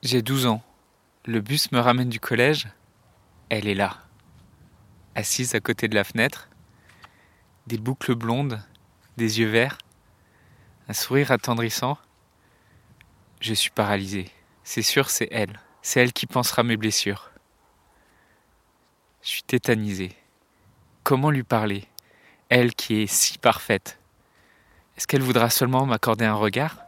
J'ai 12 ans. Le bus me ramène du collège. Elle est là, assise à côté de la fenêtre, des boucles blondes, des yeux verts, un sourire attendrissant. Je suis paralysé. C'est sûr, c'est elle. C'est elle qui pensera mes blessures. Je suis tétanisé. Comment lui parler? Elle qui est si parfaite. Est-ce qu'elle voudra seulement m'accorder un regard?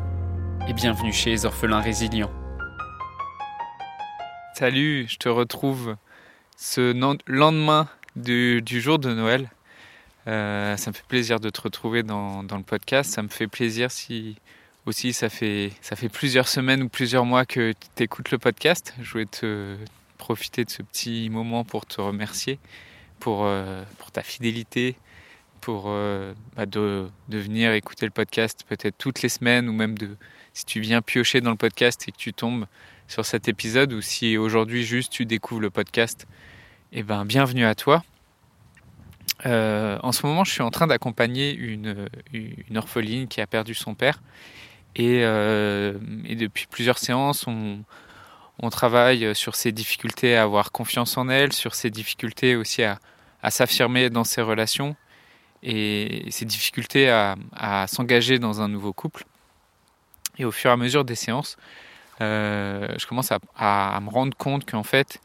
et bienvenue chez les orphelins résilients. Salut, je te retrouve ce lendemain du, jour de Noël. Euh, ça me fait plaisir de te retrouver dans, le podcast. Ça me fait plaisir si aussi ça fait, ça fait plusieurs semaines ou plusieurs mois que tu écoutes le podcast. Je voulais te profiter de ce petit moment pour te remercier pour, euh, pour ta fidélité, pour euh, bah, de, de, venir écouter le podcast peut-être toutes les semaines ou même de, si tu viens piocher dans le podcast et que tu tombes sur cet épisode ou si aujourd'hui juste tu découvres le podcast, eh ben bienvenue à toi. Euh, en ce moment, je suis en train d'accompagner une, orpheline qui a perdu son père et, euh, depuis plusieurs séances, on, travaille sur ses difficultés à avoir confiance en elle, sur ses difficultés aussi à, s'affirmer dans ses relations et ses difficultés à s'engager dans un nouveau couple. Et au fur et à mesure des séances, euh, je commence à, me rendre compte qu'en fait,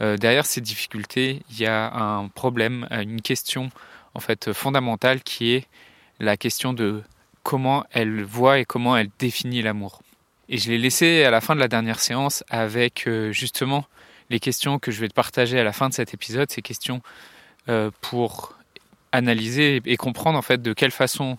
euh, derrière ces difficultés, il y a un problème, une question en fait fondamentale qui est la question de comment elle voit et comment elle définit l'amour. Et je l'ai laissé à la fin de la dernière séance avec euh, justement les questions que je vais te partager à la fin de cet épisode, ces questions pour analyser et comprendre en fait de quelle façon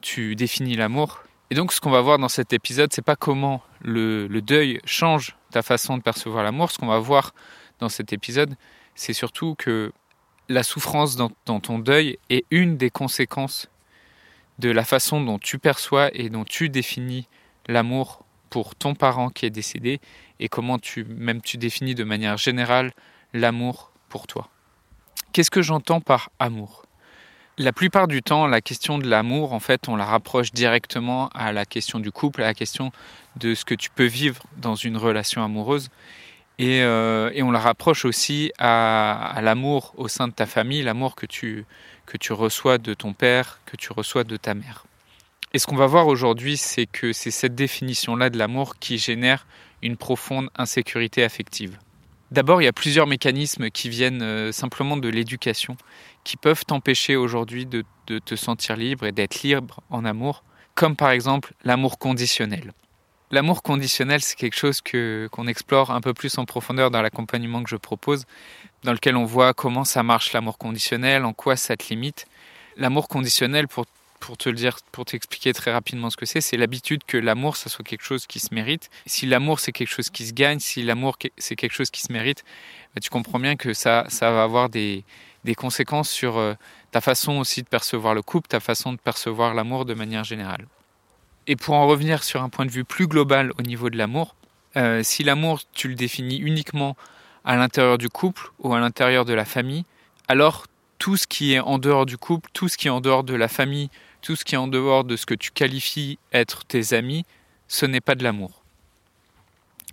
tu définis l'amour et donc, ce qu'on va voir dans cet épisode, c'est pas comment le, deuil change ta façon de percevoir l'amour. Ce qu'on va voir dans cet épisode, c'est surtout que la souffrance dans, ton deuil est une des conséquences de la façon dont tu perçois et dont tu définis l'amour pour ton parent qui est décédé et comment tu même tu définis de manière générale l'amour pour toi. Qu'est-ce que j'entends par amour? La plupart du temps, la question de l'amour, en fait, on la rapproche directement à la question du couple, à la question de ce que tu peux vivre dans une relation amoureuse. Et, euh, on la rapproche aussi à, l'amour au sein de ta famille, l'amour que tu, que tu reçois de ton père, que tu reçois de ta mère. Et ce qu'on va voir aujourd'hui, c'est que c'est cette définition-là de l'amour qui génère une profonde insécurité affective. D'abord, il y a plusieurs mécanismes qui viennent euh, simplement de l'éducation, qui peuvent t'empêcher aujourd'hui de, te sentir libre et d'être libre en amour, comme par exemple l'amour conditionnel. L'amour conditionnel, c'est quelque chose que, qu'on explore un peu plus en profondeur dans l'accompagnement que je propose, dans lequel on voit comment ça marche l'amour conditionnel, en quoi ça te limite. L'amour conditionnel, pour pour te le dire, pour t'expliquer très rapidement ce que c'est, c'est l'habitude que l'amour, ça soit quelque chose qui se mérite. Si l'amour, c'est quelque chose qui se gagne, si l'amour, c'est quelque chose qui se mérite, bah, tu comprends bien que ça, ça va avoir des, des conséquences sur euh, ta façon aussi de percevoir le couple, ta façon de percevoir l'amour de manière générale. Et pour en revenir sur un point de vue plus global au niveau de l'amour, euh, si l'amour, tu le définis uniquement à l'intérieur du couple ou à l'intérieur de la famille, alors tout ce qui est en dehors du couple, tout ce qui est en dehors de la famille, tout ce qui est en dehors de ce que tu qualifies être tes amis, ce n'est pas de l'amour.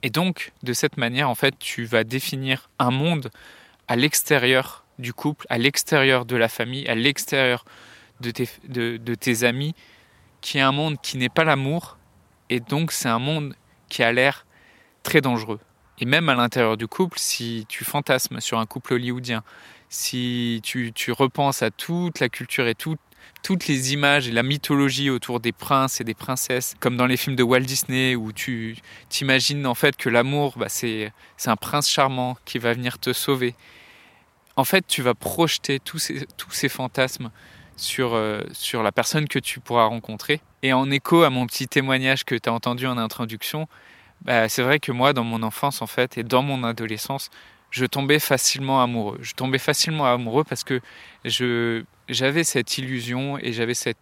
Et donc, de cette manière, en fait, tu vas définir un monde à l'extérieur du couple, à l'extérieur de la famille, à l'extérieur de tes, amis, qui est un monde qui n'est pas l'amour, et donc c'est un monde qui a l'air très dangereux. Et même à l'intérieur du couple, si tu fantasmes sur un couple hollywoodien, si tu, repenses à toute la culture et tout, toutes les images et la mythologie autour des princes et des princesses, comme dans les films de Walt Disney, où tu t'imagines en fait que l'amour, bah, c'est un prince charmant qui va venir te sauver. En fait, tu vas projeter tous ces, fantasmes sur, euh, sur la personne que tu pourras rencontrer. Et en écho à mon petit témoignage que tu as entendu en introduction, bah, c'est vrai que moi, dans mon enfance, en fait, et dans mon adolescence, je tombais facilement amoureux. Je tombais facilement amoureux parce que j'avais cette illusion et j'avais cette,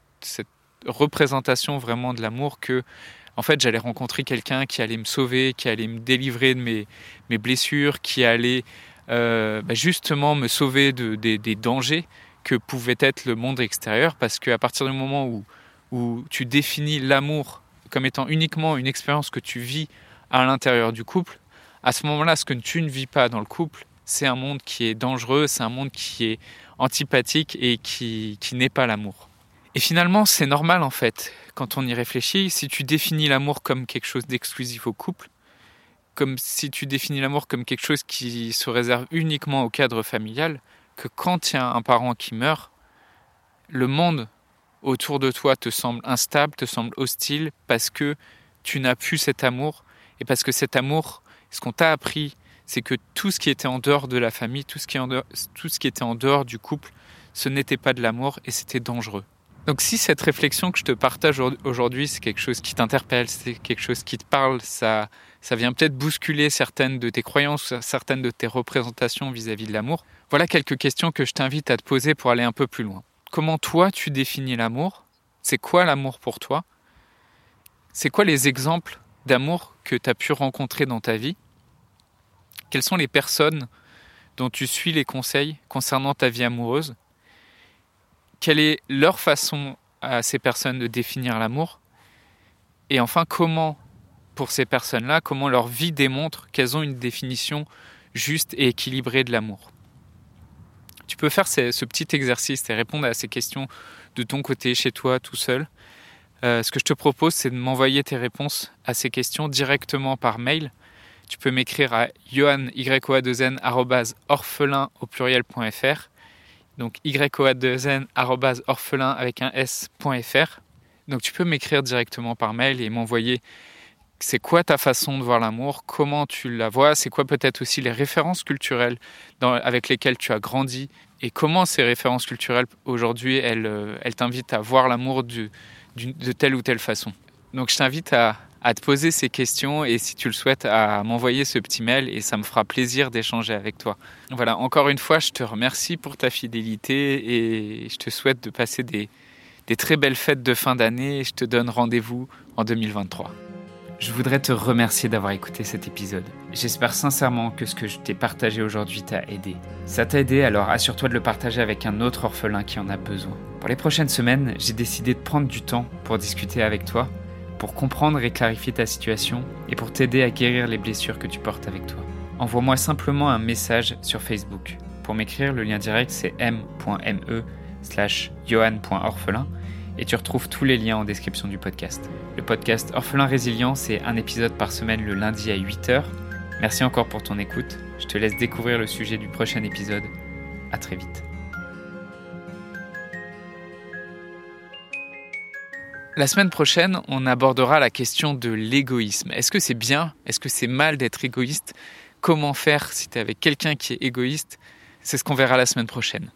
représentation vraiment de l'amour que, en fait, j'allais rencontrer quelqu'un qui allait me sauver, qui allait me délivrer de mes blessures, qui allait euh, bah, justement me sauver de, des dangers que pouvait être le monde extérieur, parce qu'à partir du moment où, où tu définis l'amour comme étant uniquement une expérience que tu vis à l'intérieur du couple, à ce moment-là, ce que tu ne vis pas dans le couple, c'est un monde qui est dangereux, c'est un monde qui est antipathique et qui, qui n'est pas l'amour. Et finalement, c'est normal en fait, quand on y réfléchit, si tu définis l'amour comme quelque chose d'exclusif au couple, comme si tu définis l'amour comme quelque chose qui se réserve uniquement au cadre familial, que quand il y a un parent qui meurt, le monde autour de toi te semble instable, te semble hostile, parce que tu n'as plus cet amour, et parce que cet amour, ce qu'on t'a appris, c'est que tout ce qui était en dehors de la famille, tout ce qui, en dehors, tout ce qui était en dehors du couple, ce n'était pas de l'amour et c'était dangereux. Donc si cette réflexion que je te partage aujourd'hui, c'est quelque chose qui t'interpelle, c'est quelque chose qui te parle, ça, ça vient peut-être bousculer certaines de tes croyances, certaines de tes représentations vis-à-vis -vis de l'amour, voilà quelques questions que je t'invite à te poser pour aller un peu plus loin. Comment toi tu définis l'amour? C'est quoi l'amour pour toi? C'est quoi les exemples d'amour que tu as pu rencontrer dans ta vie? Quelles sont les personnes dont tu suis les conseils concernant ta vie amoureuse? Quelle est leur façon à ces personnes de définir l'amour Et enfin, comment, pour ces personnes-là, comment leur vie démontre qu'elles ont une définition juste et équilibrée de l'amour tu peux faire ce, petit exercice et répondre à ces questions de ton côté, chez toi, tout seul. Euh, ce que je te propose, c'est de m'envoyer tes réponses à ces questions directement par mail. Tu peux m'écrire à yohan orphelin au. Donc yoa orphelin avec un s.fr. Donc tu peux m'écrire directement par mail et m'envoyer c'est quoi ta façon de voir l'amour, comment tu la vois, c'est quoi peut-être aussi les références culturelles avec lesquelles tu as grandi et comment ces références culturelles aujourd'hui elles, euh, elles t'invitent à voir l'amour de telle ou telle façon. Donc je t'invite à, à, te poser ces questions et si tu le souhaites à m'envoyer ce petit mail et ça me fera plaisir d'échanger avec toi. Voilà, encore une fois je te remercie pour ta fidélité et je te souhaite de passer des, très belles fêtes de fin d'année et je te donne rendez-vous en 2023. Je voudrais te remercier d'avoir écouté cet épisode. J'espère sincèrement que ce que je t'ai partagé aujourd'hui t'a aidé. Ça t'a aidé, alors assure-toi de le partager avec un autre orphelin qui en a besoin. Pour les prochaines semaines, j'ai décidé de prendre du temps pour discuter avec toi, pour comprendre et clarifier ta situation et pour t'aider à guérir les blessures que tu portes avec toi. Envoie-moi simplement un message sur Facebook. Pour m'écrire, le lien direct c'est m.me slash johan.orphelin et tu retrouves tous les liens en description du podcast. Le podcast Orphelin Résilient, c'est un épisode par semaine le lundi à 8h. Merci encore pour ton écoute. Je te laisse découvrir le sujet du prochain épisode. À très vite. La semaine prochaine, on abordera la question de l'égoïsme. Est-ce que c'est bien? Est-ce que c'est mal d'être égoïste? Comment faire si tu es avec quelqu'un qui est égoïste? C'est ce qu'on verra la semaine prochaine.